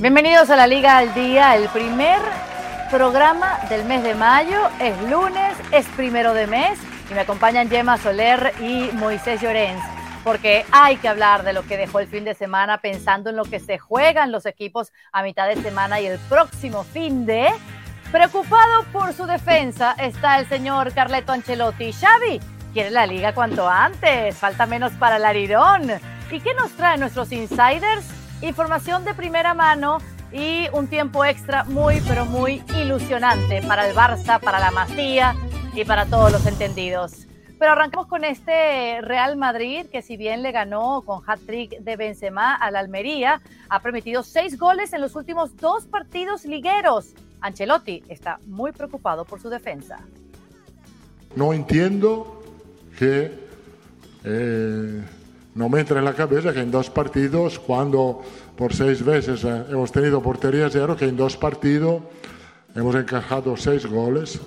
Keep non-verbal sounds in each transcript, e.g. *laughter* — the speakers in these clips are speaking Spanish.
Bienvenidos a la Liga al Día, el primer programa del mes de mayo. Es lunes, es primero de mes y me acompañan Gemma Soler y Moisés Llorens porque hay que hablar de lo que dejó el fin de semana pensando en lo que se juegan los equipos a mitad de semana y el próximo fin de. Preocupado por su defensa está el señor Carleto Ancelotti. Xavi quiere la liga cuanto antes, falta menos para el Arirón. ¿Y qué nos traen nuestros insiders? Información de primera mano y un tiempo extra muy, pero muy ilusionante para el Barça, para la Masía y para todos los entendidos. Pero arrancamos con este Real Madrid que si bien le ganó con hat-trick de Benzema al Almería, ha permitido seis goles en los últimos dos partidos ligueros. Ancelotti está muy preocupado por su defensa. No entiendo que eh, no me entra en la cabeza que en dos partidos, cuando por seis veces eh, hemos tenido portería cero, que en dos partidos hemos encajado seis goles.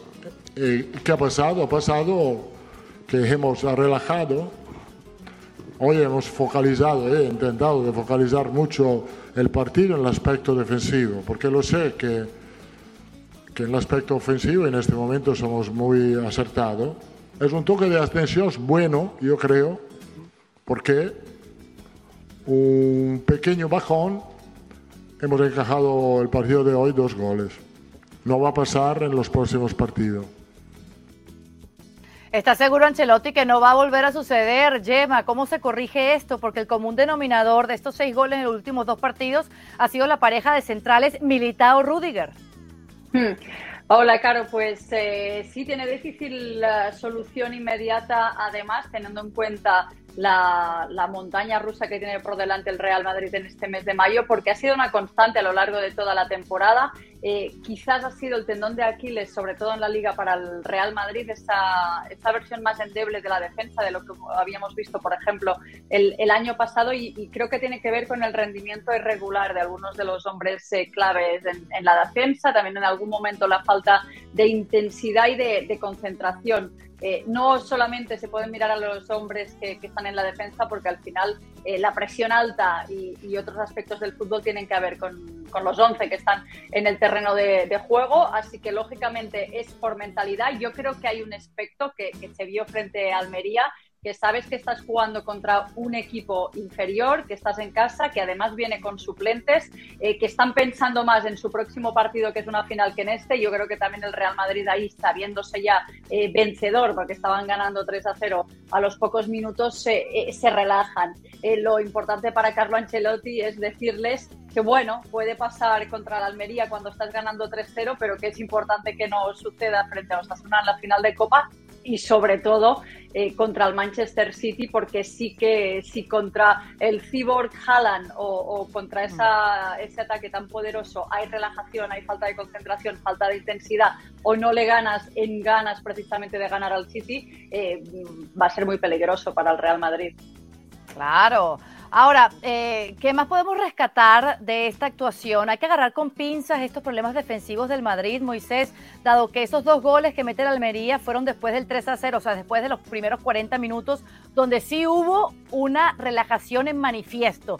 ¿Y ¿Qué ha pasado? Ha pasado que hemos relajado. Hoy hemos focalizado, he intentado de focalizar mucho el partido en el aspecto defensivo, porque lo sé que, que en el aspecto ofensivo en este momento somos muy acertados. Es un toque de atención bueno, yo creo, porque un pequeño bajón hemos encajado el partido de hoy dos goles. No va a pasar en los próximos partidos. ¿Está seguro Ancelotti que no va a volver a suceder? Gemma, ¿cómo se corrige esto? Porque el común denominador de estos seis goles en los últimos dos partidos ha sido la pareja de centrales Militao-Rudiger. Hmm. Hola, Caro, pues eh, sí tiene difícil la solución inmediata, además, teniendo en cuenta la, montaña rusa que tiene por delante el Real Madrid en este mes de mayo, porque ha sido una constante a lo largo de toda la temporada. Eh, quizás ha sido el tendón de Aquiles, sobre todo en la liga para el Real Madrid, esta, esta versión más endeble de la defensa de lo que habíamos visto, por ejemplo, el, año pasado, y, creo que tiene que ver con el rendimiento irregular de algunos de los hombres eh, claves en, la defensa, también en algún momento la falta de intensidad y de concentración. Eh, no solamente se pueden mirar a los hombres que, están en la defensa, porque al final eh, la presión alta y, otros aspectos del fútbol tienen que ver con, los 11 que están en el terreno de, juego. Así que, lógicamente, es por mentalidad. Yo creo que hay un aspecto que, que se vio frente a Almería que sabes que estás jugando contra un equipo inferior, que estás en casa, que además viene con suplentes, eh, que están pensando más en su próximo partido, que es una final, que en este. Yo creo que también el Real Madrid ahí está viéndose ya eh, vencedor, porque estaban ganando 3 a 0 a los pocos minutos, se eh, relajan. lo importante para Carlo Ancelotti es decirles que bueno, puede pasar contra la Almería cuando estás ganando 3-0, pero que es importante que no suceda frente a Osasuna en la final de Copa y sobre todo eh, contra el Manchester City porque sí que si contra el Cyborg Haaland o, contra esa, ese ataque tan poderoso hay relajación, hay falta de concentración, falta de intensidad o no le ganas en ganas precisamente de ganar al City, eh, va a ser muy peligroso para el Real Madrid. Claro. Ahora, eh, ¿qué más podemos rescatar de esta actuación? Hay que agarrar con pinzas estos problemas defensivos del Madrid, Moisés, dado que esos dos goles que mete la Almería fueron después del 3 a 0, o sea, después de los primeros 40 minutos, donde sí hubo una relajación en manifiesto,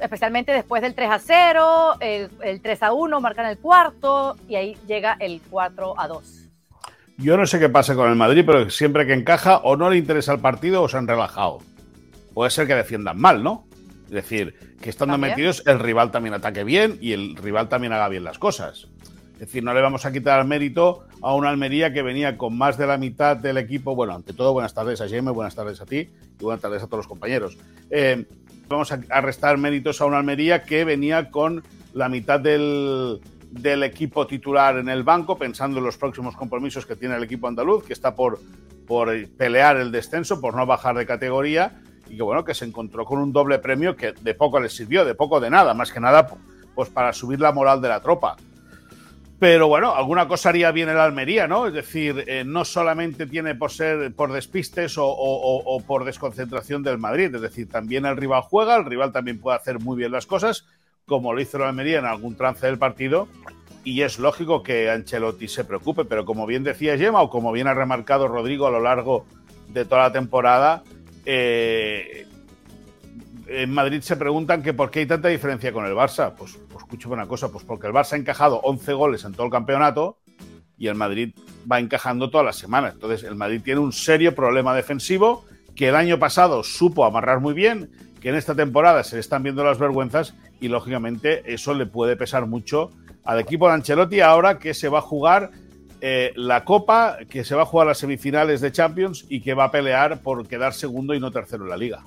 especialmente después del 3 a 0, el, el 3 a 1 marcan el cuarto y ahí llega el 4 a 2. Yo no sé qué pasa con el Madrid, pero siempre que encaja o no le interesa el partido o se han relajado. Puede ser que defiendan mal, ¿no? Es decir, que estando metidos el rival también ataque bien y el rival también haga bien las cosas. Es decir, no le vamos a quitar el mérito a una Almería que venía con más de la mitad del equipo. Bueno, ante todo, buenas tardes a Jaime, buenas tardes a ti y buenas tardes a todos los compañeros. Eh, vamos a, restar méritos a una Almería que venía con la mitad del, del, equipo titular en el banco, pensando en los próximos compromisos que tiene el equipo andaluz, que está por, por pelear el descenso, por no bajar de categoría y que bueno, que se encontró con un doble premio que de poco le sirvió, de poco de nada, más que nada pues para subir la moral de la tropa. Pero bueno, alguna cosa haría bien el Almería, ¿no? Es decir, eh, no solamente tiene por ser por despistes o, por desconcentración del Madrid, es decir, también el rival juega, el rival también puede hacer muy bien las cosas, como lo hizo el Almería en algún trance del partido, y es lógico que Ancelotti se preocupe, pero como bien decía Gemma, o como bien ha remarcado Rodrigo a lo largo de toda la temporada, eh, en Madrid se preguntan que por qué hay tanta diferencia con el Barça. Pues, pues escucho una cosa, pues porque el Barça ha encajado 11 goles en todo el campeonato y el Madrid va encajando todas las semanas. Entonces, el Madrid tiene un serio problema defensivo que el año pasado supo amarrar muy bien, que en esta temporada se le están viendo las vergüenzas y, lógicamente, eso le puede pesar mucho al equipo de Ancelotti ahora que se va a jugar eh, la Copa, que se va a jugar las semifinales de Champions y que va a pelear por quedar segundo y no tercero en la Liga.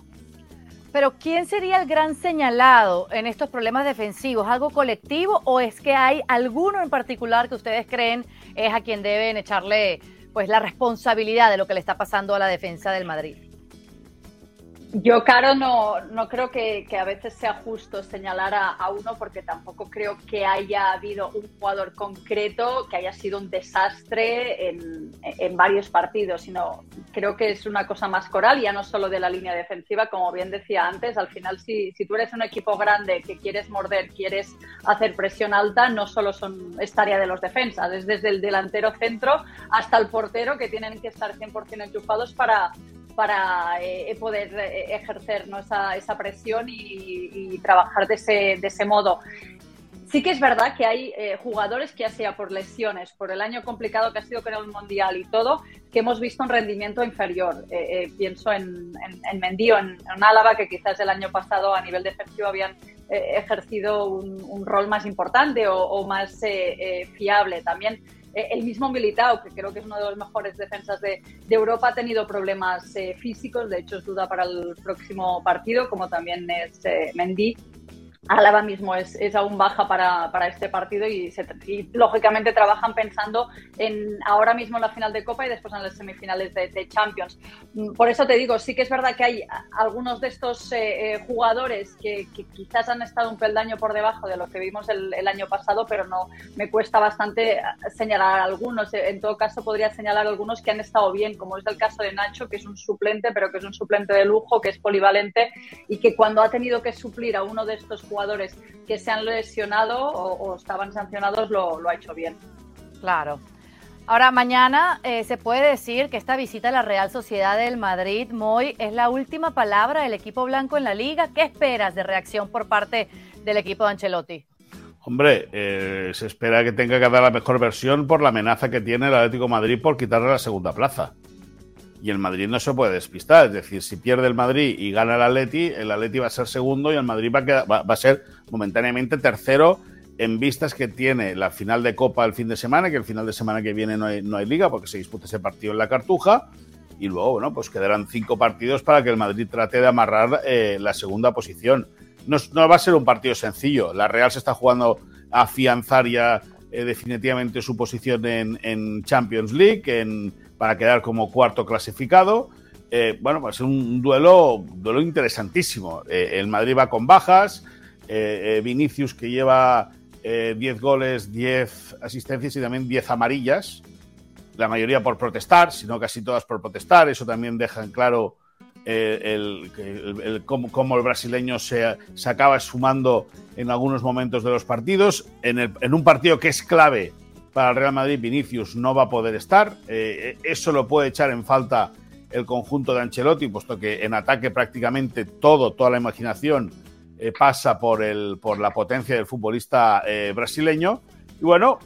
Pero ¿quién sería el gran señalado en estos problemas defensivos? ¿Algo colectivo o es que hay alguno en particular que ustedes creen es a quien deben echarle pues la responsabilidad de lo que le está pasando a la defensa del Madrid? Yo, Caro, no, no creo que, a veces sea justo señalar a, uno porque tampoco creo que haya habido un jugador concreto que haya sido un desastre en, en, varios partidos, sino creo que es una cosa más coral, ya no solo de la línea defensiva, como bien decía antes, al final si, si tú eres un equipo grande que quieres morder, quieres hacer presión alta, no solo son, es tarea de los defensas, es desde el delantero centro hasta el portero que tienen que estar 100% enchufados para para eh, poder eh, ejercer esa, esa, presión y, trabajar de ese, de ese modo. Sí que es verdad que hay eh, jugadores que ya sea por lesiones, por el año complicado que ha sido con el Mundial y todo, que hemos visto un rendimiento inferior. pienso en, en, en Mendy o en, Álava, que quizás el año pasado a nivel defensivo habían ejercido un, rol más importante o, o más fiable. También eh, el mismo Militao, que creo que es uno de los mejores defensas de, Europa, ha tenido problemas eh, físicos, de hecho es duda para el próximo partido, como también es eh, Mendy. Álava mismo es, es aún baja para, para este partido y, lógicamente trabajan pensando en ahora mismo en la final de Copa y después en las semifinales de, Champions. Mm, por eso te digo, sí que es verdad que hay algunos de estos eh, eh, jugadores que, quizás han estado un peldaño por debajo de lo que vimos el, el, año pasado, pero no me cuesta bastante señalar algunos. En todo caso, podría señalar algunos que han estado bien, como es el caso de Nacho, que es un suplente, pero que es un suplente de lujo, que es polivalente y que cuando ha tenido que suplir a uno de estos jugadores que se han lesionado o, estaban sancionados lo, ha hecho bien. Claro. Ahora, mañana eh, se puede decir que esta visita a la Real Sociedad del Madrid, Moy, es la última palabra del equipo blanco en la liga. ¿Qué esperas de reacción por parte del equipo de Ancelotti? Hombre, eh, se espera que tenga que dar la mejor versión por la amenaza que tiene el Atlético Madrid por quitarle la segunda plaza y el Madrid no se puede despistar. Es decir, si pierde el Madrid y gana el Atleti, el Atleti va a ser segundo y el Madrid va a, va, a ser momentáneamente tercero en vistas que tiene la final de Copa el fin de semana, que el final de semana que viene no hay, no hay liga porque se disputa ese partido en la Cartuja. Y luego, bueno, pues quedarán cinco partidos para que el Madrid trate de amarrar eh, la segunda posición. No, no, va a ser un partido sencillo. La Real se está jugando a afianzar ya eh, definitivamente su posición en, en Champions League, en, para quedar como cuarto clasificado. Eh, bueno, pues es un duelo, duelo interesantísimo. Eh, el Madrid va con bajas, eh, Vinicius que lleva 10 goles, 10 asistencias y también 10 amarillas, la mayoría por protestar, sino casi todas por protestar. Eso también deja en claro cómo, el brasileño se, acaba sumando en algunos momentos de los partidos. En un partido que es clave para el Real Madrid, Vinicius no va a poder estar. Eh, eso lo puede echar en falta el conjunto de Ancelotti, puesto que en ataque prácticamente todo, toda la imaginación eh, pasa por, el, por la potencia del futbolista eh, brasileño. Y bueno,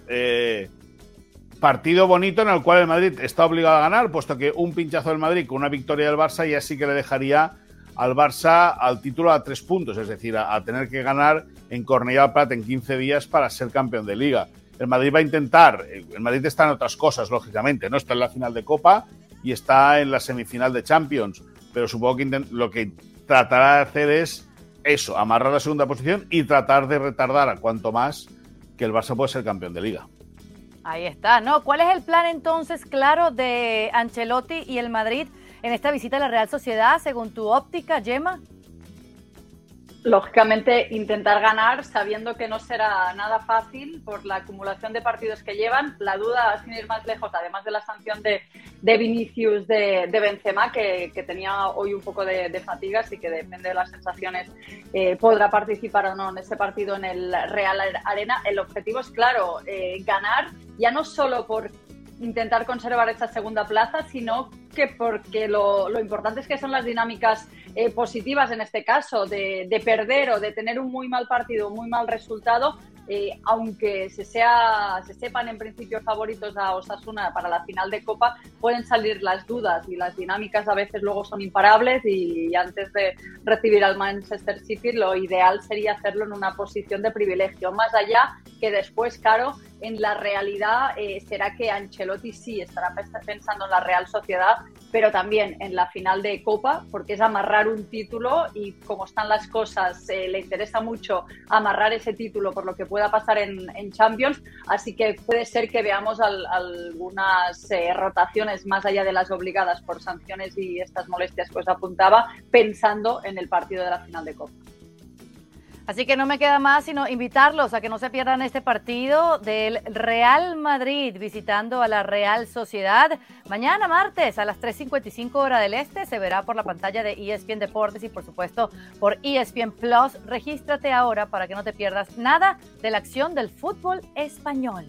partido bonito en el cual el Madrid está obligado a ganar, puesto que un pinchazo del Madrid con una victoria del Barça ya sí que le dejaría al Barça al título a tres puntos, es decir, a, tener que ganar en Cornellà Prat en 15 días para ser campeón de liga el Madrid va a intentar, el Madrid está en otras cosas, lógicamente, ¿no? Está en la final de Copa y está en la semifinal de Champions, pero supongo que lo que tratará de hacer es eso, amarrar la segunda posición y tratar de retardar a cuanto más que el Barça puede ser campeón de liga. Ahí está, ¿no? ¿Cuál es el plan entonces claro de Ancelotti y el Madrid en esta visita a la Real Sociedad, según tu óptica, Gemma? Lógicamente intentar ganar sabiendo que no será nada fácil por la acumulación de partidos que llevan. La duda, sin ir más lejos, además de la sanción de, de Vinicius de, de Benzema, que, tenía hoy un poco de, fatigas y que depende de las sensaciones eh, podrá participar o no en ese partido en el Real Arena. El objetivo es, claro, eh, ganar ya no solo por intentar conservar esa segunda plaza, sino que porque lo, importante es que son las dinámicas eh, positivas en este caso, de, de, perder o de tener un muy mal partido, un muy mal resultado, eh, aunque se, sea, se sepan en principio favoritos a Osasuna para la final de Copa, pueden salir las dudas y las dinámicas a veces luego son imparables y, antes de recibir al Manchester City lo ideal sería hacerlo en una posición de privilegio, más allá que después, claro, en la realidad eh, será que Ancelotti sí estará pensando en la Real Sociedad pero también en la final de Copa, porque es amarrar un título y como están las cosas, eh, le interesa mucho amarrar ese título por lo que pueda pasar en, Champions, así que puede ser que veamos algunas eh, rotaciones más allá de las obligadas por sanciones y estas molestias que os apuntaba, pensando en el partido de la final de Copa. Así que no me queda más sino invitarlos a que no se pierdan este partido del Real Madrid visitando a la Real Sociedad. Mañana martes a las 3.55 hora del este se verá por la pantalla de ESPN Deportes y por supuesto por ESPN Plus. Regístrate ahora para que no te pierdas nada de la acción del fútbol español.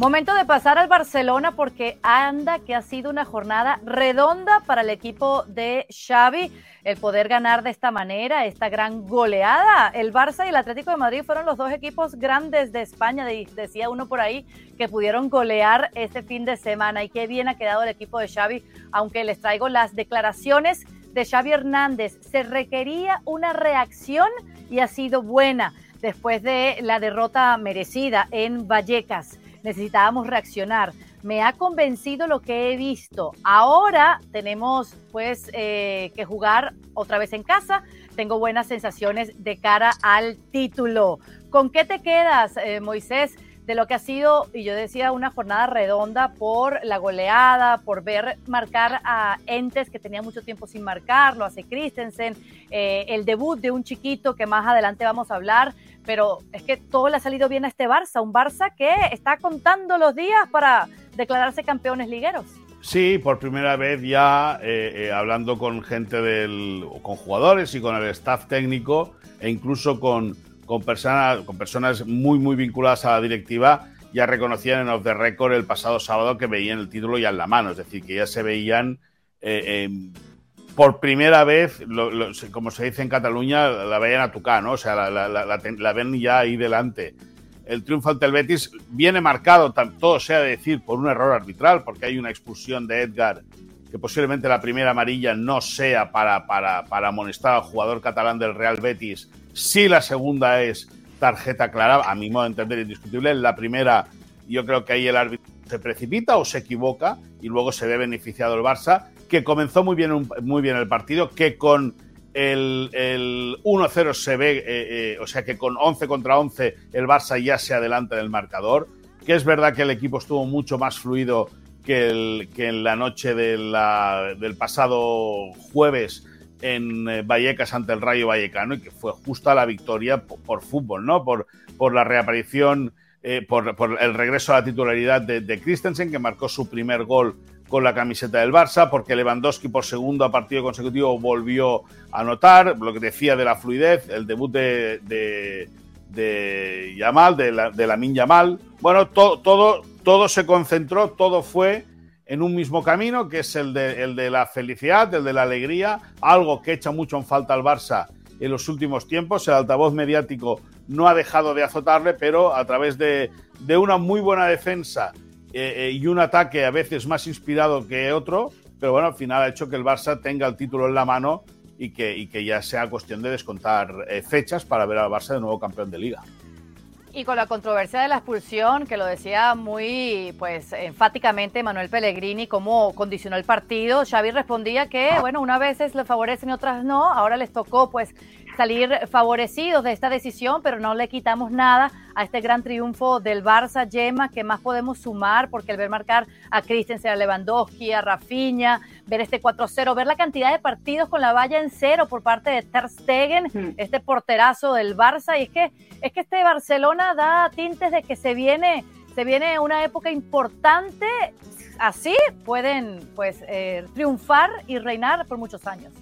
Momento de pasar al Barcelona porque anda que ha sido una jornada redonda para el equipo de Xavi el poder ganar de esta manera, esta gran goleada. El Barça y el Atlético de Madrid fueron los dos equipos grandes de España, decía uno por ahí, que pudieron golear este fin de semana y qué bien ha quedado el equipo de Xavi, aunque les traigo las declaraciones de Xavi Hernández. Se requería una reacción y ha sido buena después de la derrota merecida en Vallecas necesitábamos reaccionar. Me ha convencido lo que he visto. Ahora tenemos pues eh, que jugar otra vez en casa. Tengo buenas sensaciones de cara al título. ¿Con qué te quedas, eh, Moisés? de lo que ha sido, y yo decía, una jornada redonda por la goleada, por ver marcar a entes que tenía mucho tiempo sin marcar, lo hace Christensen, eh, el debut de un chiquito que más adelante vamos a hablar, pero es que todo le ha salido bien a este Barça, un Barça que está contando los días para declararse campeones ligueros. Sí, por primera vez ya eh, eh, hablando con gente del, con jugadores y con el staff técnico e incluso con, con, personas, con personas muy, muy vinculadas a la directiva, ya reconocían en Off the Record el pasado sábado que veían el título ya en la mano, es decir, que ya se veían eh, por primera vez, como se dice en Cataluña, la veían a tocar, ¿no? O sea, la, ven ya ahí delante. El triunfo ante el Betis viene marcado, todo sea decir, por un error arbitral, porque hay una expulsión de Edgar, que posiblemente la primera amarilla no sea para, para, para amonestar al jugador catalán del Real Betis, si la segunda es tarjeta clara, a mi modo de entender indiscutible, la primera yo creo que ahí el árbitro se precipita o se equivoca y luego se ve beneficiado el Barça que comenzó muy bien, muy bien el partido, que con el, 1-0 se ve, eh, eh, o sea que con 11 contra 11 el Barça ya se adelanta del marcador, que es verdad que el equipo estuvo mucho más fluido que, que en la noche del pasado jueves en eh, Vallecas ante el Rayo Vallecano y que fue justa la victoria por, fútbol, ¿no? Por, por la reaparición, por, el regreso a la titularidad de, Christensen, que marcó su primer gol con la camiseta del Barça, porque Lewandowski por segundo partido consecutivo volvió a anotar, lo que decía de la fluidez, el debut de, de, de Yamal, de la, de Lamin Yamal. Bueno, todo, todo se concentró, todo fue en un mismo camino, que es el de, el de la felicidad, el de la alegría, algo que echa mucho en falta al Barça en los últimos tiempos. El altavoz mediático no ha dejado de azotarle, pero a través de, de una muy buena defensa eh, eh, y un ataque a veces más inspirado que otro, pero bueno, al final ha hecho que el Barça tenga el título en la mano y que, y que ya sea cuestión de descontar eh, fechas para ver al Barça de nuevo campeón de liga. Y con la controversia de la expulsión, que lo decía muy pues enfáticamente Manuel Pellegrini, cómo condicionó el partido, Xavi respondía que, bueno, unas veces le favorecen y otras no, ahora les tocó pues salir favorecidos de esta decisión, pero no le quitamos nada a este gran triunfo del Barça, Yema, que más podemos sumar, porque el ver marcar a Christensen, a Lewandowski, a Rafinha, ver este 4-0, ver la cantidad de partidos con la valla en cero por parte de Ter Stegen, este porterazo del Barça, y es que, es que este Barcelona da tintes de que se viene, se viene una época importante, así pueden pues eh, triunfar y reinar por muchos años.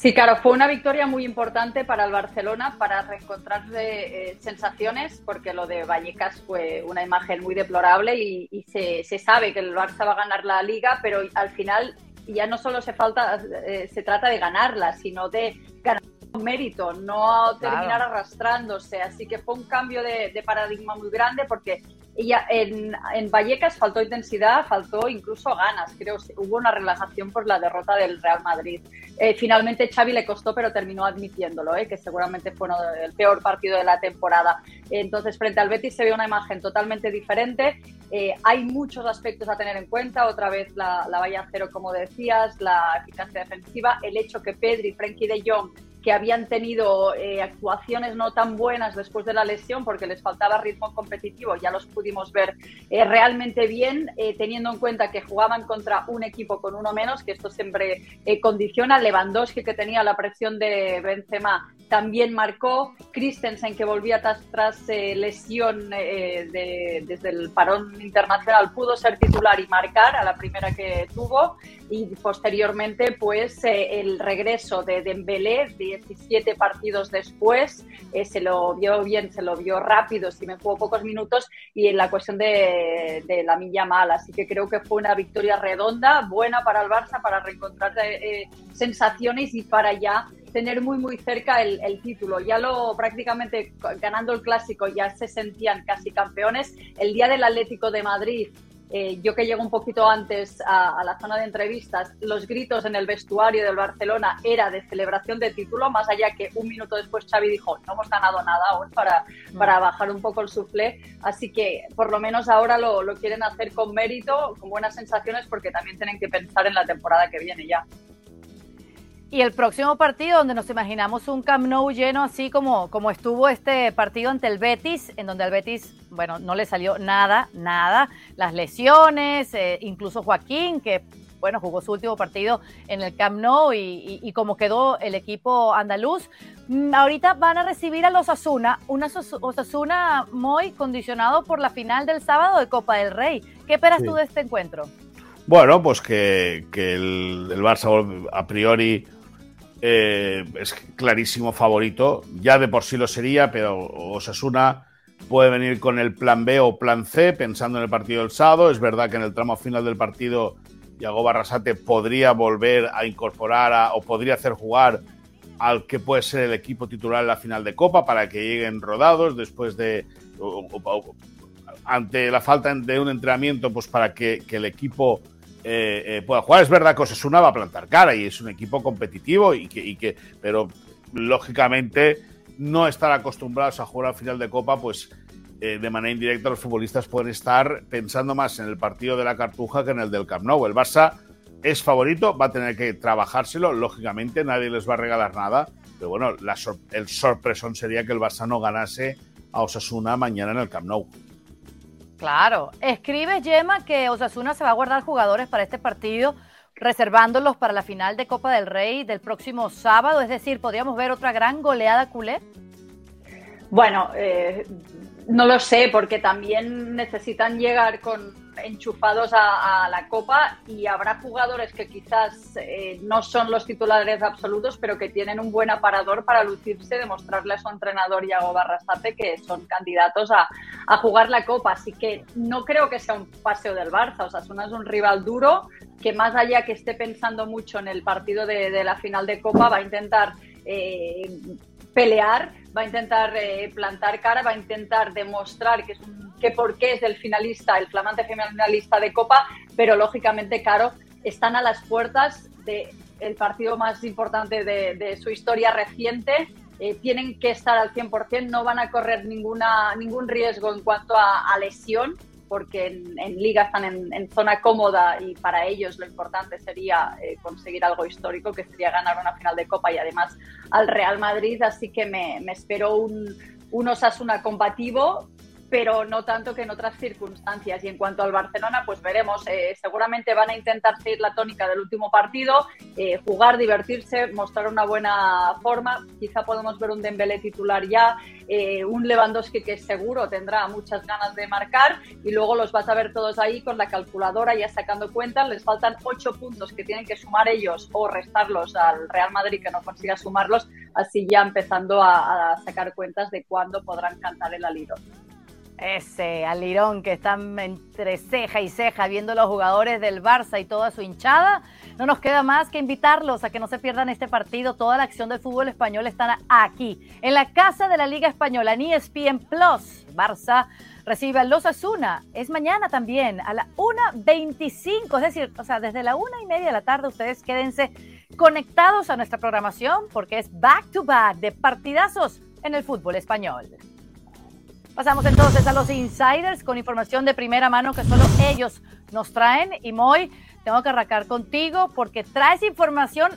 Sí, claro, fue una victoria muy importante para el Barcelona para reencontrar eh, sensaciones, porque lo de Vallecas fue una imagen muy deplorable y, se, sabe que el Barça va a ganar la liga, pero al final ya no solo se, falta, eh, se trata de ganarla, sino de ganar con mérito, no terminar arrastrándose. Así que fue un cambio de, de paradigma muy grande porque ella, en, en, Vallecas faltó intensidad, faltó incluso ganas. Creo que hubo una relajación por la derrota del Real Madrid. Eh, finalmente Xavi le costó, pero terminó admitiéndolo, eh, que seguramente fue el peor partido de la temporada. Entonces, frente al Betis se ve una imagen totalmente diferente. Eh, hay muchos aspectos a tener en cuenta. Otra vez la, la valla cero, como decías, la eficacia defensiva, el hecho que Pedri, Frenkie de Jong que habían tenido eh, actuaciones no tan buenas después de la lesión porque les faltaba ritmo competitivo, ya los pudimos ver eh, realmente bien, eh, teniendo en cuenta que jugaban contra un equipo con uno menos, que esto siempre condiciona. Lewandowski, que tenía la presión de Benzema, también marcó. Christensen, que volvía tras, lesión desde el parón internacional, pudo ser titular y marcar a la primera que tuvo. Y posteriormente, pues el regreso de Dembélé, 17 partidos después, eh, se lo vio bien, se lo vio rápido, si me jugó pocos minutos y en la cuestión de, la milla mala. Así que creo que fue una victoria redonda, buena para el Barça, para reencontrar eh, sensaciones y para ya tener muy muy cerca el, el, título. Ya lo prácticamente ganando el clásico ya se sentían casi campeones. El día del Atlético de Madrid eh, yo que llego un poquito antes a, la zona de entrevistas, los gritos en el vestuario del Barcelona era de celebración de título, más allá que un minuto después Xavi dijo, no hemos ganado nada aún para, para bajar un poco el suflé, así que por lo menos ahora lo, lo quieren hacer con mérito, con buenas sensaciones, porque también tienen que pensar en la temporada que viene ya. Y el próximo partido, donde nos imaginamos un Camp Nou lleno, así como, como estuvo este partido ante el Betis, en donde al Betis, bueno, no le salió nada, nada. Las lesiones, eh, incluso Joaquín, que, bueno, jugó su último partido en el Camp Nou y, y, como quedó el equipo andaluz. Mm, ahorita van a recibir a los Osasuna, una Osasuna muy condicionado por la final del sábado de Copa del Rey. ¿Qué esperas tú de este encuentro? Bueno, pues que, que el, el Barça a priori eh, es clarísimo favorito. Ya de por sí lo sería, pero Osasuna puede venir con el plan B o plan C pensando en el partido del sábado. Es verdad que en el tramo final del partido Yago Barrasate podría volver a incorporar o podría hacer jugar al que puede ser el equipo titular en la final de Copa para que lleguen rodados después de ante la falta de un entrenamiento pues para que el equipo eh, eh, pueda jugar. Es verdad que Osasuna va a plantar cara y es un equipo competitivo, y que, pero lógicamente no estar acostumbrados a jugar al final de Copa, pues eh, de manera indirecta los futbolistas pueden estar pensando más en el partido de la Cartuja que en el del Camp Nou. El Barça es favorito, va a tener que trabajárselo, lógicamente nadie les va a regalar nada, pero bueno, el sorpresón sería que el Barça no ganase a Osasuna mañana en el Camp Nou. Claro. Escribe Yema que Osasuna se va a guardar jugadores para este partido, reservándolos para la final de Copa del Rey del próximo sábado. Es decir, ¿podríamos ver otra gran goleada culé? Bueno, eh, no lo sé, porque también necesitan llegar con enchufados a, la Copa y habrá jugadores que quizás eh, no son los titulares absolutos, pero que tienen un buen aparador para lucirse, demostrarle a su entrenador Iago Barrasate que son candidatos a, jugar la Copa. Así que no creo que sea un paseo del Barça. O sea, es un rival duro que más allá que esté pensando mucho en el partido de, la final de Copa, va a intentar eh, pelear, va a intentar eh, plantar cara, va a intentar demostrar que es un, que por qué es el finalista, el flamante finalista de Copa, pero lógicamente, Caro, están a las puertas del partido más importante de, su historia reciente. Eh, tienen que estar al 100%, no van a correr ninguna, ningún riesgo en cuanto a lesión porque en, liga están en, zona cómoda y para ellos lo importante sería eh, conseguir algo histórico, que sería ganar una final de Copa y además al Real Madrid. Así que me, me espero un, un Osasuna combativo, pero no tanto que en otras circunstancias. Y en cuanto al Barcelona, pues veremos. Eh, seguramente van a intentar seguir la tónica del último partido, eh, jugar, divertirse, mostrar una buena forma. Quizá podemos ver un Dembélé titular ya, eh, un Lewandowski que seguro tendrá muchas ganas de marcar y luego los vas a ver todos ahí con la calculadora ya sacando cuentas. Les faltan ocho puntos que tienen que sumar ellos o restarlos al Real Madrid que no consiga sumarlos, así ya empezando a, a sacar cuentas de cuándo podrán cantar el aliro. Ese alirón que están entre ceja y ceja viendo los jugadores del Barça y toda su hinchada. No nos queda más que invitarlos a que no se pierdan este partido. Toda la acción del fútbol español está aquí, en la casa de la Liga Española, en ESPN Plus. Barça recibe a Los Asuna. Es mañana también, a la 1.25, es decir, o sea, desde la una y media de la tarde ustedes quédense conectados a nuestra programación porque es back to back de partidazos en el fútbol español. Pasamos entonces a los insiders con información de primera mano que solo ellos nos traen. Y Moy, tengo que arrancar contigo porque traes información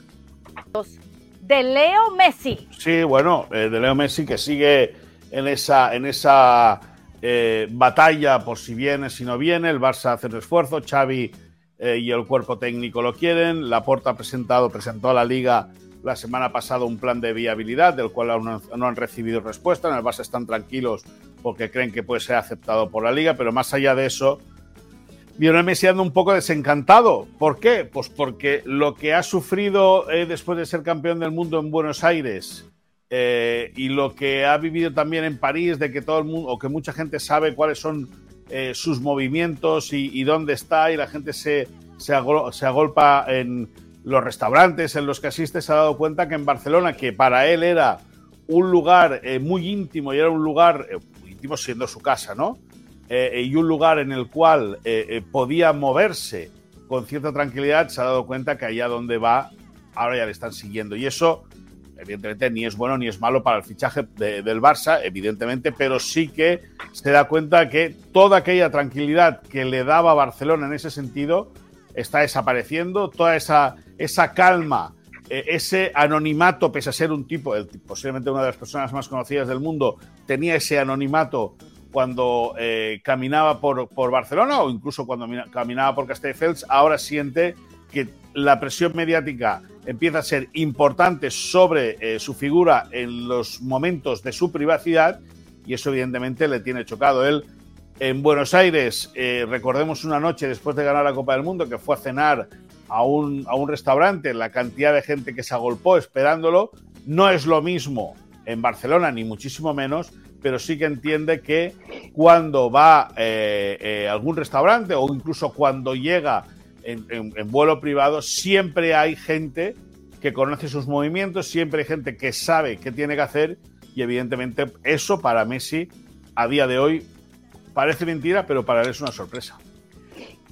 de Leo Messi. Sí, bueno, eh, de Leo Messi que sigue en esa, en esa eh, batalla por si viene, si no viene. El Barça hace un esfuerzo, Xavi eh, y el cuerpo técnico lo quieren. Laporta ha presentado, presentó a la liga la semana pasada un plan de viabilidad del cual aún no han recibido respuesta. En el Barça están tranquilos porque creen que puede ser aceptado por la liga, pero más allá de eso, Lionel Messi anda un poco desencantado. ¿Por qué? Pues porque lo que ha sufrido eh, después de ser campeón del mundo en Buenos Aires eh, y lo que ha vivido también en París, de que todo el mundo, o que mucha gente sabe cuáles son eh, sus movimientos y, dónde está, y la gente se, se, agolpa en los restaurantes en los que asiste, se ha dado cuenta que en Barcelona, que para él era un lugar muy íntimo y era un lugar siendo su casa, ¿no? Eh, y un lugar en el cual eh, eh, podía moverse con cierta tranquilidad, se ha dado cuenta que allá donde va, ahora ya le están siguiendo. Y eso, evidentemente, ni es bueno ni es malo para el fichaje del Barça, evidentemente, pero sí que se da cuenta que toda aquella tranquilidad que le daba Barcelona en ese sentido está desapareciendo, toda esa, esa calma eh, ese anonimato, pese a ser un tipo, posiblemente una de las personas más conocidas del mundo, tenía ese anonimato cuando eh, caminaba por, Barcelona o incluso cuando caminaba por Castelldefels, ahora siente que la presión mediática empieza a ser importante sobre eh, su figura en los momentos de su privacidad y eso evidentemente le tiene chocado. Él en Buenos Aires, recordemos una noche después de ganar la Copa del Mundo, que fue a cenar a un, a un restaurante, la cantidad de gente que se agolpó esperándolo, no es lo mismo en Barcelona, ni muchísimo menos, pero sí que entiende que cuando va a eh, eh, algún restaurante o incluso cuando llega en, en, vuelo privado, siempre hay gente que conoce sus movimientos, siempre hay gente que sabe qué tiene que hacer y evidentemente eso para Messi a día de hoy parece mentira, pero para él es una sorpresa.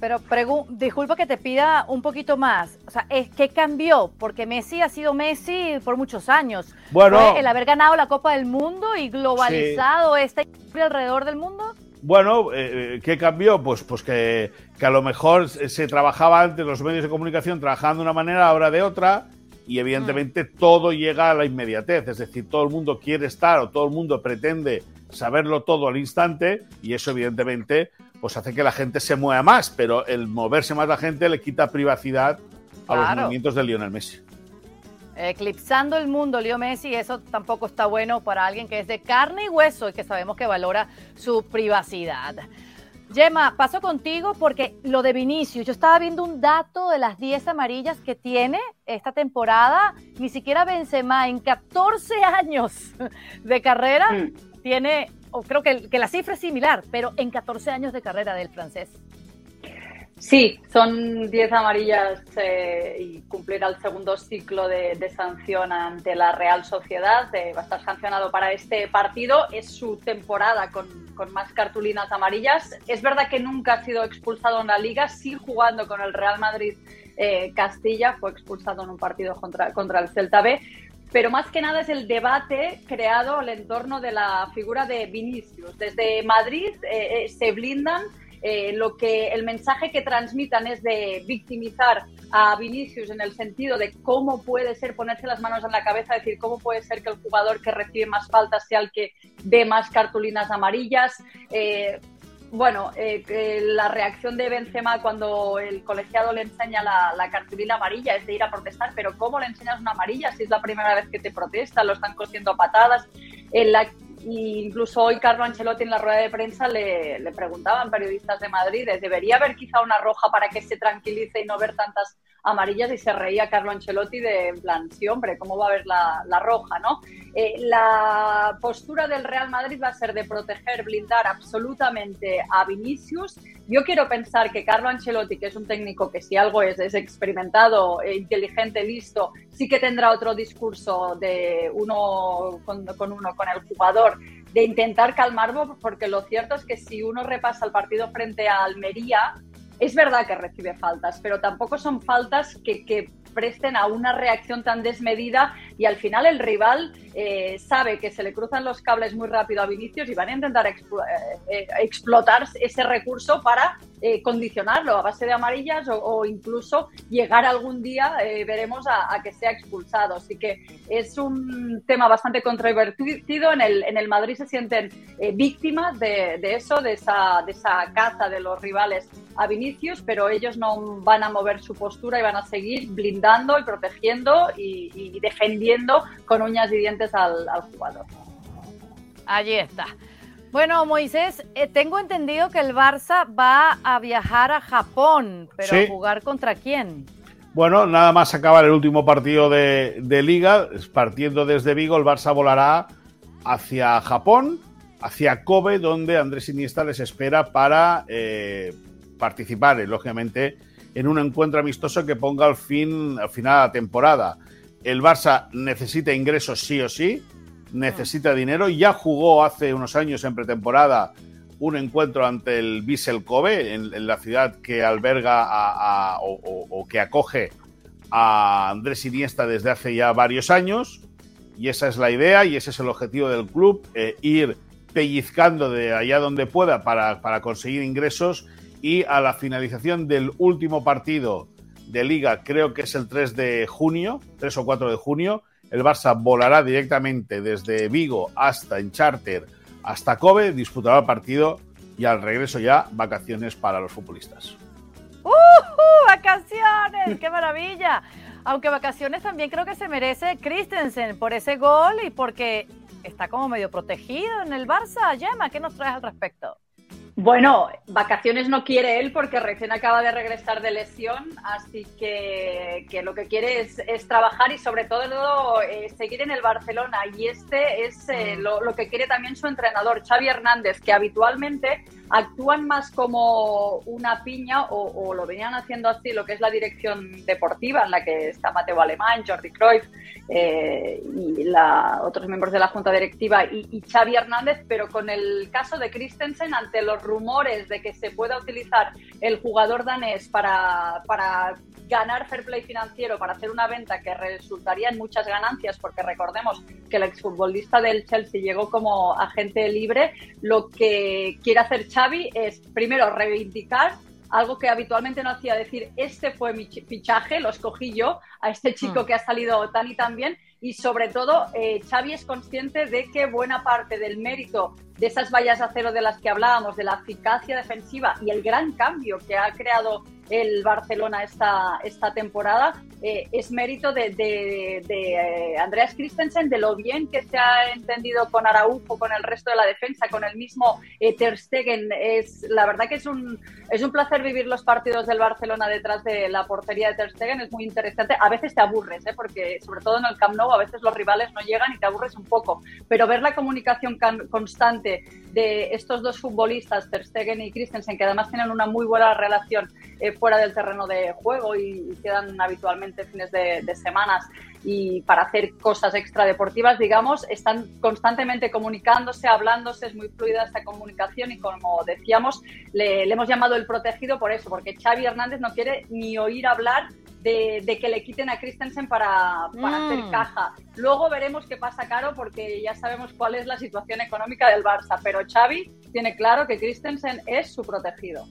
Pero disculpa que te pida un poquito más. O sea, ¿qué cambió? Porque Messi ha sido Messi por muchos años. Bueno, el haber ganado la Copa del Mundo y globalizado esta historia alrededor del mundo. Bueno, eh, eh, ¿qué cambió? Pues, pues que, a lo mejor se trabajaba antes, los medios de comunicación trabajaban de una manera, ahora de otra, y evidentemente mm. todo llega a la inmediatez. Es decir, todo el mundo quiere estar o todo el mundo pretende saberlo todo al instante, y eso evidentemente pues hace que la gente se mueva más, pero el moverse más la gente le quita privacidad a los movimientos de Lionel Messi. Eclipsando el mundo, Leo Messi, eso tampoco está bueno para alguien que es de carne y hueso y que sabemos que valora su privacidad. Gemma, paso contigo porque lo de Vinicius, yo estaba viendo un dato de las 10 amarillas que tiene esta temporada, ni siquiera Benzema en 14 *laughs* años de carrera mm. tiene o creo que, la cifra es similar, pero en 14 años de carrera del francés. Sí, son 10 amarillas eh, y cumplirá el segundo ciclo de, sanción ante la Real Sociedad. Eh, va a estar sancionado para este partido. Es su temporada con, más cartulinas amarillas. Es verdad que nunca ha sido expulsado en la liga, sí jugando con el Real Madrid eh, Castilla, fue expulsado en un partido contra, contra el Celta B, pero más que nada es el debate creado al entorno de la figura de Vinicius. Desde Madrid eh, eh, se blindan eh, lo que el mensaje que transmitan es de victimizar a Vinicius en el sentido de cómo puede ser ponerse las manos en la cabeza, decir cómo puede ser que el jugador que recibe más faltas sea el que ve más cartulinas amarillas. Eh, bueno, eh, la reacción de Benzema cuando el colegiado le enseña la, cartulina amarilla es de ir a protestar, pero ¿cómo le enseñas una amarilla si es la primera vez que te protesta? Lo están cosiendo a patadas. En la, incluso hoy Carlo Ancelotti en la rueda de prensa le, le preguntaban periodistas de Madrid, ¿debería haber quizá una roja para que se tranquilice y no ver tantas amarillas y se reía Carlo Ancelotti de, en plan, sí, hombre, ¿cómo va a haber la, roja, no? Eh, la postura del Real Madrid va a ser de proteger, blindar absolutamente a Vinicius. Yo quiero pensar que Carlo Ancelotti, que es un técnico que si algo es, es experimentado, e inteligente, listo, sí que tendrá otro discurso de uno con uno, con el jugador, de intentar calmarlo, porque lo cierto es que si uno repasa el partido frente a Almería, es verdad que recibe faltas, pero tampoco son faltas que, presten a una reacción tan desmedida y al final el rival eh, sabe que se le cruzan los cables muy rápido a Vinicius y van a intentar eh, eh, explotar ese recurso para condicionarlo a base de amarillas o, incluso llegar algún día, veremos, a, que sea expulsado. Así que es un tema bastante controvertido. En el, en el Madrid se sienten víctimas de, eso, de esa, de esa caza de los rivales a Vinicius, pero ellos no van a mover su postura y van a seguir blindando y protegiendo y defendiendo con uñas y dientes al, jugador. Allí está. Bueno, Moisés, eh, tengo entendido que el Barça va a viajar a Japón, pero jugar contra quién? Bueno, nada más acabar el último partido de, Liga, partiendo desde Vigo, el Barça volará hacia Japón, hacia Kobe, donde Andrés Iniesta les espera para eh, participar, eh, lógicamente, en un encuentro amistoso que ponga al fin, al final de la temporada el Barça necesita ingresos sí o sí, necesita dinero. Ya jugó hace unos años en pretemporada un encuentro ante el Vissel Kobe, en, la ciudad que alberga a, o, que acoge a Andrés Iniesta desde hace ya varios años. Y esa es la idea y ese es el objetivo del club, eh, ir pellizcando de allá donde pueda para, para conseguir ingresos y a la finalización del último partido de liga creo que es el 3 de junio, 3 o 4 de junio. El Barça volará directamente desde Vigo hasta en charter hasta Kobe, disputará el partido y al regreso ya vacaciones para los futbolistas. ¡Uh! ¡Vacaciones! ¡Qué maravilla! Aunque vacaciones también creo que se merece Christensen por ese gol y porque está como medio protegido en el Barça. Gemma, ¿qué nos traes al respecto? Bueno, vacaciones no quiere él porque recién acaba de regresar de lesión, así que, lo que quiere es, trabajar y sobre todo eh, seguir en el Barcelona. Y este es eh, mm. lo, que quiere también su entrenador, Xavi Hernández, que habitualmente actúan más como una piña o, lo venían haciendo así, lo que es la dirección deportiva en la que está Mateo Alemán, Jordi Cruyff eh, y otros miembros de la junta directiva y, y Xavi Hernández, pero con el caso de Christensen ante los rumores de que se pueda utilizar el jugador danés para, para ganar fair play financiero, para hacer una venta que resultaría en muchas ganancias, porque recordemos que el exfutbolista del Chelsea llegó como agente libre, lo que quiere hacer Xavi es primero reivindicar algo que habitualmente no hacía, decir, este fue mi fichaje, lo escogí yo, a este chico hmm. que ha salido tan y tan bien, y sobre todo eh, Xavi es consciente de que buena parte del mérito de esas vallas de acero de las que hablábamos, de la eficacia defensiva y el gran cambio que ha creado el Barcelona esta, esta temporada eh, es mérito de, de, eh, Andreas Christensen, de lo bien que se ha entendido con Araujo, con el resto de la defensa, con el mismo eh, Ter Stegen. Es, la verdad que es un, es un placer vivir los partidos del Barcelona detrás de la portería de Ter Stegen, es muy interesante. A veces te aburres, porque sobre todo en el Camp Nou a veces los rivales no llegan y te aburres un poco, pero ver la comunicación constante de estos dos futbolistas, Ter Stegen y Christensen, que además tienen una muy buena relación fuera del terreno de juego y, quedan habitualmente fines de, semanas y para hacer cosas extradeportivas, digamos, están constantemente comunicándose, hablándose, es muy fluida esta comunicación y como decíamos, le, hemos llamado el protegido por eso, porque Xavi Hernández no quiere ni oír hablar de, que le quiten a Christensen para, para hacer mm. caja. Luego veremos qué pasa, Caro, porque ya sabemos cuál es la situación económica del Barça, pero Xavi tiene claro que Christensen es su protegido.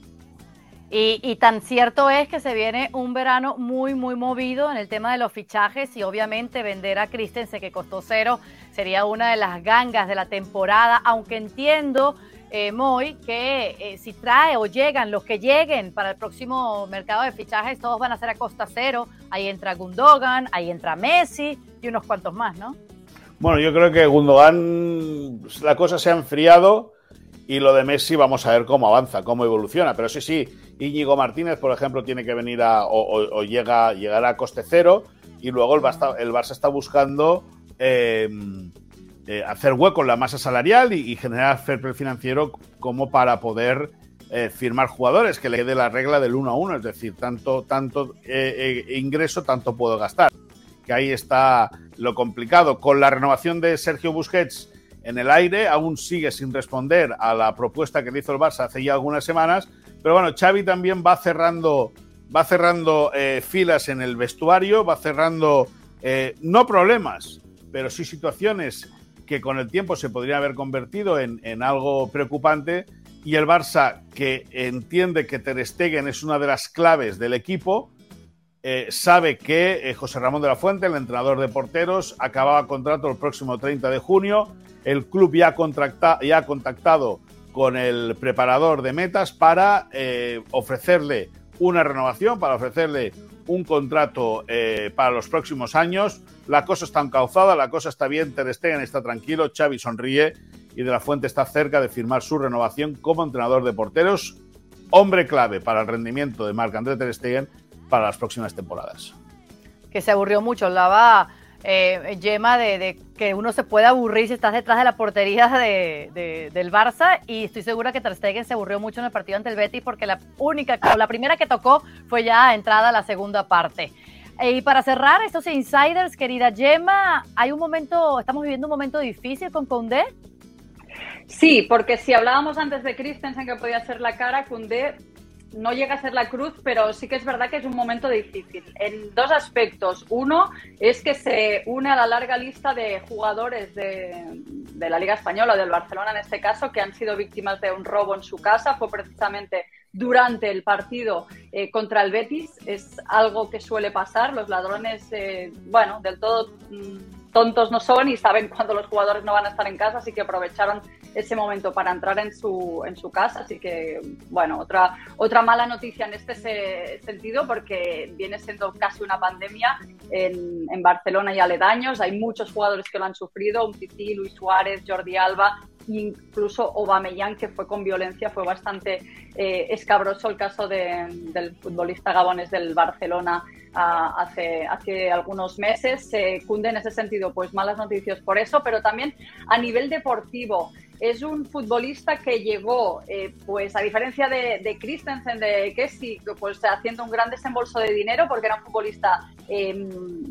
Y, tan cierto es que se viene un verano muy, muy movido en el tema de los fichajes y obviamente vender a Christensen, que costó cero, sería una de las gangas de la temporada, aunque entiendo, eh, Moy, que eh, si trae o llegan los que lleguen para el próximo mercado de fichajes, todos van a ser a costa cero. Ahí entra Gundogan, ahí entra Messi y unos cuantos más, ¿no? Bueno, yo creo que Gundogan, la cosa se ha enfriado y lo de Messi vamos a ver cómo avanza, cómo evoluciona. Pero sí, sí, Íñigo Martínez, por ejemplo, tiene que venir a, o, llega, llegará a coste cero y luego el Barça, el Barça está buscando em, eh, hacer hueco en la masa salarial y, generar fair financiero como para poder eh, firmar jugadores que le quede la regla del 1 a 1, es decir, tanto, tanto eh, ingreso, tanto puedo gastar. Que ahí está lo complicado. Con la renovación de Sergio Busquets en el aire, aún sigue sin responder a la propuesta que le hizo el Barça hace ya algunas semanas. Pero bueno, Xavi también va cerrando, va cerrando eh, filas en el vestuario, va cerrando eh, no problemas, pero sí situaciones que con el tiempo se podrían haber convertido en, algo preocupante. Y el Barça, que entiende que Ter Stegen es una de las claves del equipo, eh, sabe que José Ramón de la Fuente, el entrenador de porteros, acababa contrato el próximo 30 de junio el club ya, ya ha contactado con el preparador de metas para eh, ofrecerle una renovación, para ofrecerle un contrato eh, para los próximos años. La cosa está encauzada, la cosa está bien, Ter Stegen está tranquilo, Xavi sonríe y De La Fuente está cerca de firmar su renovación como entrenador de porteros, hombre clave para el rendimiento de Marc André Ter Stegen para las próximas temporadas. Que se aburrió mucho, la va eh, Yema, de, que uno se puede aburrir si estás detrás de la portería de, del Barça y estoy segura que Ter se aburrió mucho en el partido ante el Betis porque la única, la primera que tocó fue ya entrada a la segunda parte. Eh, y para cerrar estos insiders, querida Yema, hay un momento, estamos viviendo un momento difícil con Koundé. Sí, porque si hablábamos antes de Christensen que podía ser la cara, Koundé no llega a ser la cruz, pero sí que es verdad que es un momento difícil. En dos aspectos. Uno es que se une a la larga lista de jugadores de, la Liga Española, del Barcelona en este caso, que han sido víctimas de un robo en su casa. Fue precisamente durante el partido eh, contra el Betis. Es algo que suele pasar. Los ladrones, eh, bueno, del todo mm, tontos no son y saben cuando los jugadores no van a estar en casa, así que aprovecharon ese momento para entrar en su, en su casa. Así que, bueno, otra, otra mala noticia en este sentido porque viene siendo casi una pandemia en, en Barcelona y aledaños. Hay muchos jugadores que lo han sufrido, un Titi, Luis Suárez, Jordi Alba, incluso Aubameyang, que fue con violencia, fue bastante eh, escabroso el caso del futbolista gabones del Barcelona ah, hace, hace algunos meses. Se cunde en ese sentido, pues malas noticias por eso, pero también a nivel deportivo es un futbolista que llegó, eh, pues a diferencia de, de, Christensen, de Kessi, pues haciendo un gran desembolso de dinero porque era un futbolista em,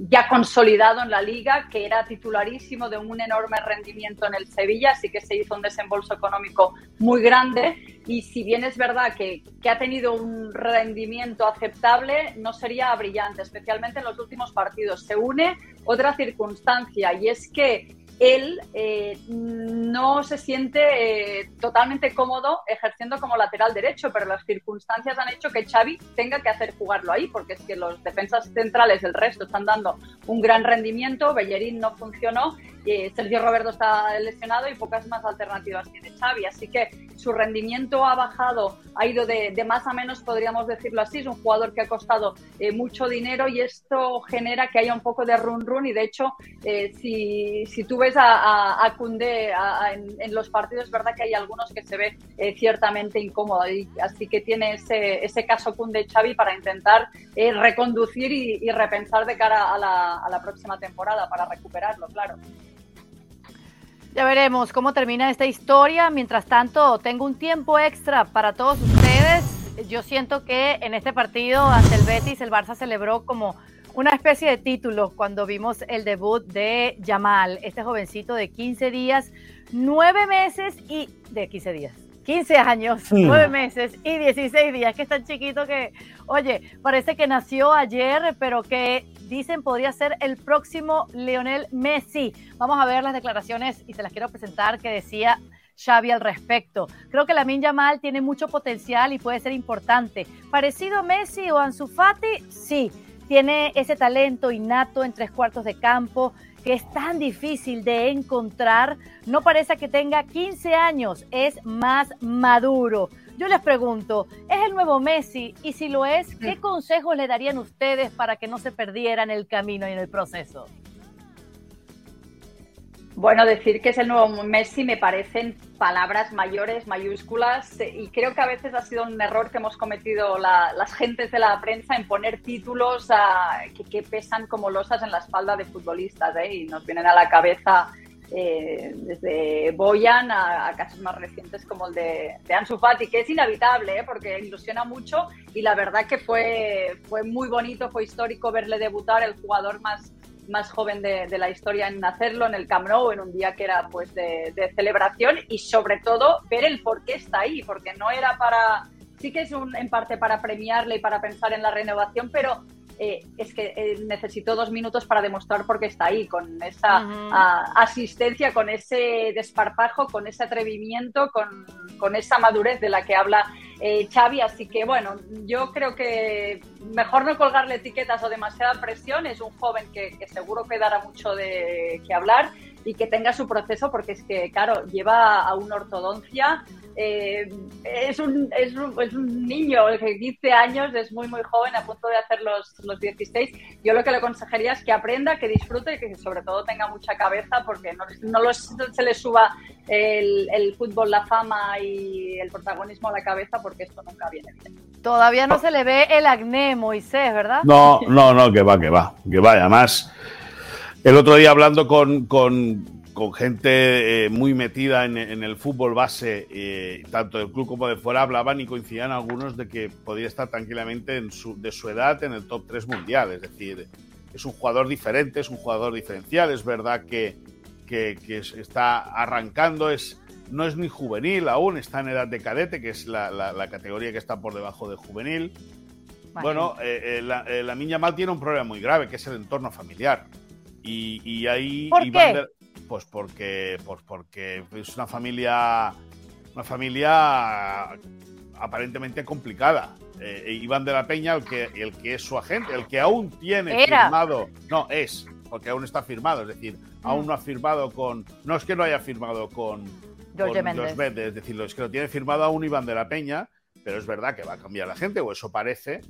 ya consolidado en la liga, que era titularísimo de un enorme rendimiento en el Sevilla, así que se hizo un desembolso económico muy grande y si bien es verdad que, que ha tenido un rendimiento aceptable, no sería brillante, especialmente en los últimos partidos. Se une otra circunstancia y es que él eh, no se siente eh, totalmente cómodo ejerciendo como lateral derecho, pero las circunstancias han hecho que Xavi tenga que hacer jugarlo ahí, porque es que los defensas centrales del resto están dando un gran rendimiento, Bellerín no funcionó, eh, Sergio Roberto está lesionado y pocas más alternativas tiene Xavi, así que su rendimiento ha bajado, ha ido de, más a menos, podríamos decirlo así, es un jugador que ha costado mucho dinero y esto genera que haya un poco de run run. Y de hecho si, si tú ves a, a, en, los partidos, es verdad que hay algunos que se ve eh, ciertamente incómodo, así que tiene ese, ese caso Kunde Xavi para intentar eh, reconducir y, repensar de cara a a la próxima temporada, para recuperarlo, claro. Ya veremos cómo termina esta historia. Mientras tanto, tengo un tiempo extra para todos ustedes. Yo siento que en este partido ante el Betis el Barça celebró como una especie de título cuando vimos el debut de Yamal, este jovencito de 15 días, 9 meses y de 15 días. 15 años, 9 meses y 16 días, que es tan chiquito que, oye, parece que nació ayer, pero que dicen podría ser el próximo Lionel Messi. Vamos a ver las declaraciones y se las quiero presentar que decía Xavi al respecto. Creo que Lamin Yamal tiene mucho potencial y puede ser importante. ¿Parecido a Messi o Ansu Fati? Sí. Tiene ese talento innato en tres cuartos de campo que es tan difícil de encontrar. No parece que tenga 15 años, es más maduro. Yo les pregunto, ¿es el nuevo Messi? Y si lo es, ¿qué consejos le darían ustedes para que no se perdieran el camino y en el proceso? Bueno, decir que es el nuevo Messi me parecen palabras mayores, mayúsculas, y creo que a veces ha sido un error que hemos cometido las gentes de la prensa en poner títulos que, pesan como losas en la espalda de futbolistas, ¿eh? y nos vienen a la cabeza eh, desde Boyan a, casos más recientes como el de, de Ansu Fati, que es inevitable ¿eh? porque ilusiona mucho y la verdad que fue, fue muy bonito, fue histórico verle debutar, el jugador más, más joven de, la historia en hacerlo en el Camp Nou, en un día que era pues de, de celebración y sobre todo ver el por qué está ahí, porque no era para sí que es un, en parte para premiarle y para pensar en la renovación, pero eh, es que eh, necesitó dos minutos para demostrar por qué está ahí, con esa asistencia, con ese desparpajo, con ese atrevimiento, con, esa madurez de la que habla eh, Xavi. Así que bueno, yo creo que mejor no colgarle etiquetas o demasiada presión. Es un joven que, que seguro que dará mucho de que hablar y que tenga su proceso, porque es que, claro, lleva a una ortodoncia eh, es, un, es, un, es, un, niño, el que 15 años, es muy, muy joven, a punto de hacer los, los 16. Yo lo que le aconsejaría es que aprenda, que disfrute y que sobre todo tenga mucha cabeza, porque no, no se le suba el, el, fútbol, la fama y el protagonismo a la cabeza, porque esto nunca viene bien. Todavía no se le ve el acné, Moisés, ¿verdad? No, no, no, que va, que va, que va. Además, el otro día hablando con, con con gente eh, muy metida en, el fútbol base, eh, tanto del club como de fuera, hablaban y coincidían algunos de que podría estar tranquilamente en su, de su edad en el top 3 mundial. Es decir, es un jugador diferente, es un jugador diferencial. Es verdad que, que, está arrancando, es, no es ni juvenil aún, está en edad de cadete, que es la, categoría que está por debajo de juvenil. Bueno, eh, la, la, niña mal tiene un problema muy grave, que es el entorno familiar. Y, y ahí ¿Por qué? Pues porque, pues porque es una familia, una familia aparentemente complicada. Eh, Iván de la Peña, el que, el que es su agente, el que aún tiene firmado, no es, porque aún está firmado, es decir, aún mm. no ha firmado con, no es que no haya firmado con George Méndez, es decir, es que lo tiene firmado aún Iván de la Peña, pero es verdad que va a cambiar la gente, o eso parece,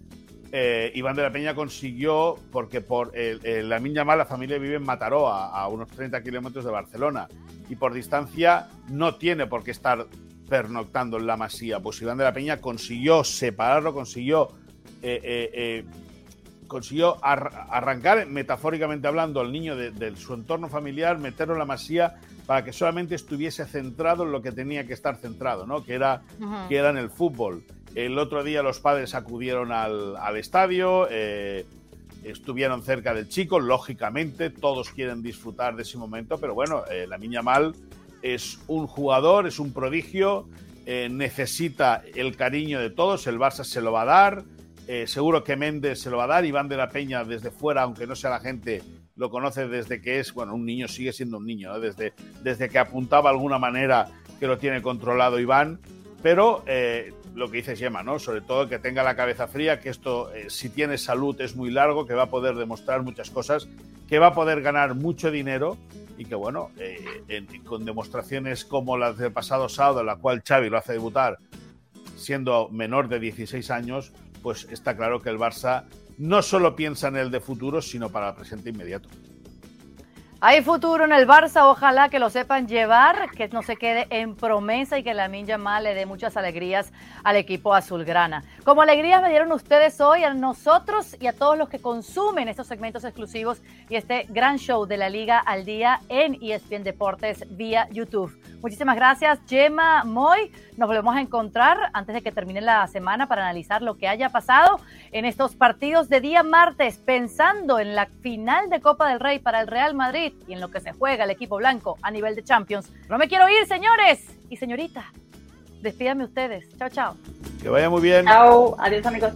eh, Iván de la Peña consiguió, porque por la Miña Mal la familia vive en Mataró, a, unos 30 kilómetros de Barcelona, y por distancia no tiene por qué estar pernoctando en la Masía. Pues Iván de la Peña consiguió separarlo, consiguió, eh, eh, consiguió arrancar, metafóricamente hablando, al niño de, su entorno familiar, meterlo en la Masía para que solamente estuviese centrado en lo que tenía que estar centrado, ¿no? que, era, que era en el fútbol. El otro día los padres acudieron al, estadio, eh, estuvieron cerca del chico, lógicamente todos quieren disfrutar de ese momento, pero bueno, eh, la Niña Mal es un jugador, es un prodigio, eh, necesita el cariño de todos, el Barça se lo va a dar, seguro que Méndez se lo va a dar, Iván de la Peña desde fuera, aunque no sea la gente, lo conoce desde que es, bueno, un niño sigue siendo un niño, desde, desde que apuntaba de alguna manera que lo tiene controlado Iván, pero lo que dice Gemma, ¿no? Sobre todo que tenga la cabeza fría, que esto, eh, si tiene salud, es muy largo, que va a poder demostrar muchas cosas, que va a poder ganar mucho dinero y que, bueno, eh, con demostraciones como las del pasado sábado, en la cual Xavi lo hace debutar siendo menor de 16 años, pues está claro que el Barça no solo piensa en el de futuro, sino para el presente inmediato. Hay futuro en el Barça, ojalá que lo sepan llevar, que no se quede en promesa y que la Minja Mal le dé muchas alegrías al equipo azulgrana. Como alegrías me dieron ustedes hoy a nosotros y a todos los que consumen estos segmentos exclusivos y este gran show de la Liga al Día en ESPN Deportes vía YouTube. Muchísimas gracias, Gemma Moy. Nos volvemos a encontrar antes de que termine la semana para analizar lo que haya pasado en estos partidos de día martes, pensando en la final de Copa del Rey para el Real Madrid y en lo que se juega el equipo blanco a nivel de Champions. No me quiero ir, señores y señorita. Despídame ustedes. Chao, chao. Que vaya muy bien. Chao. Adiós, amigos.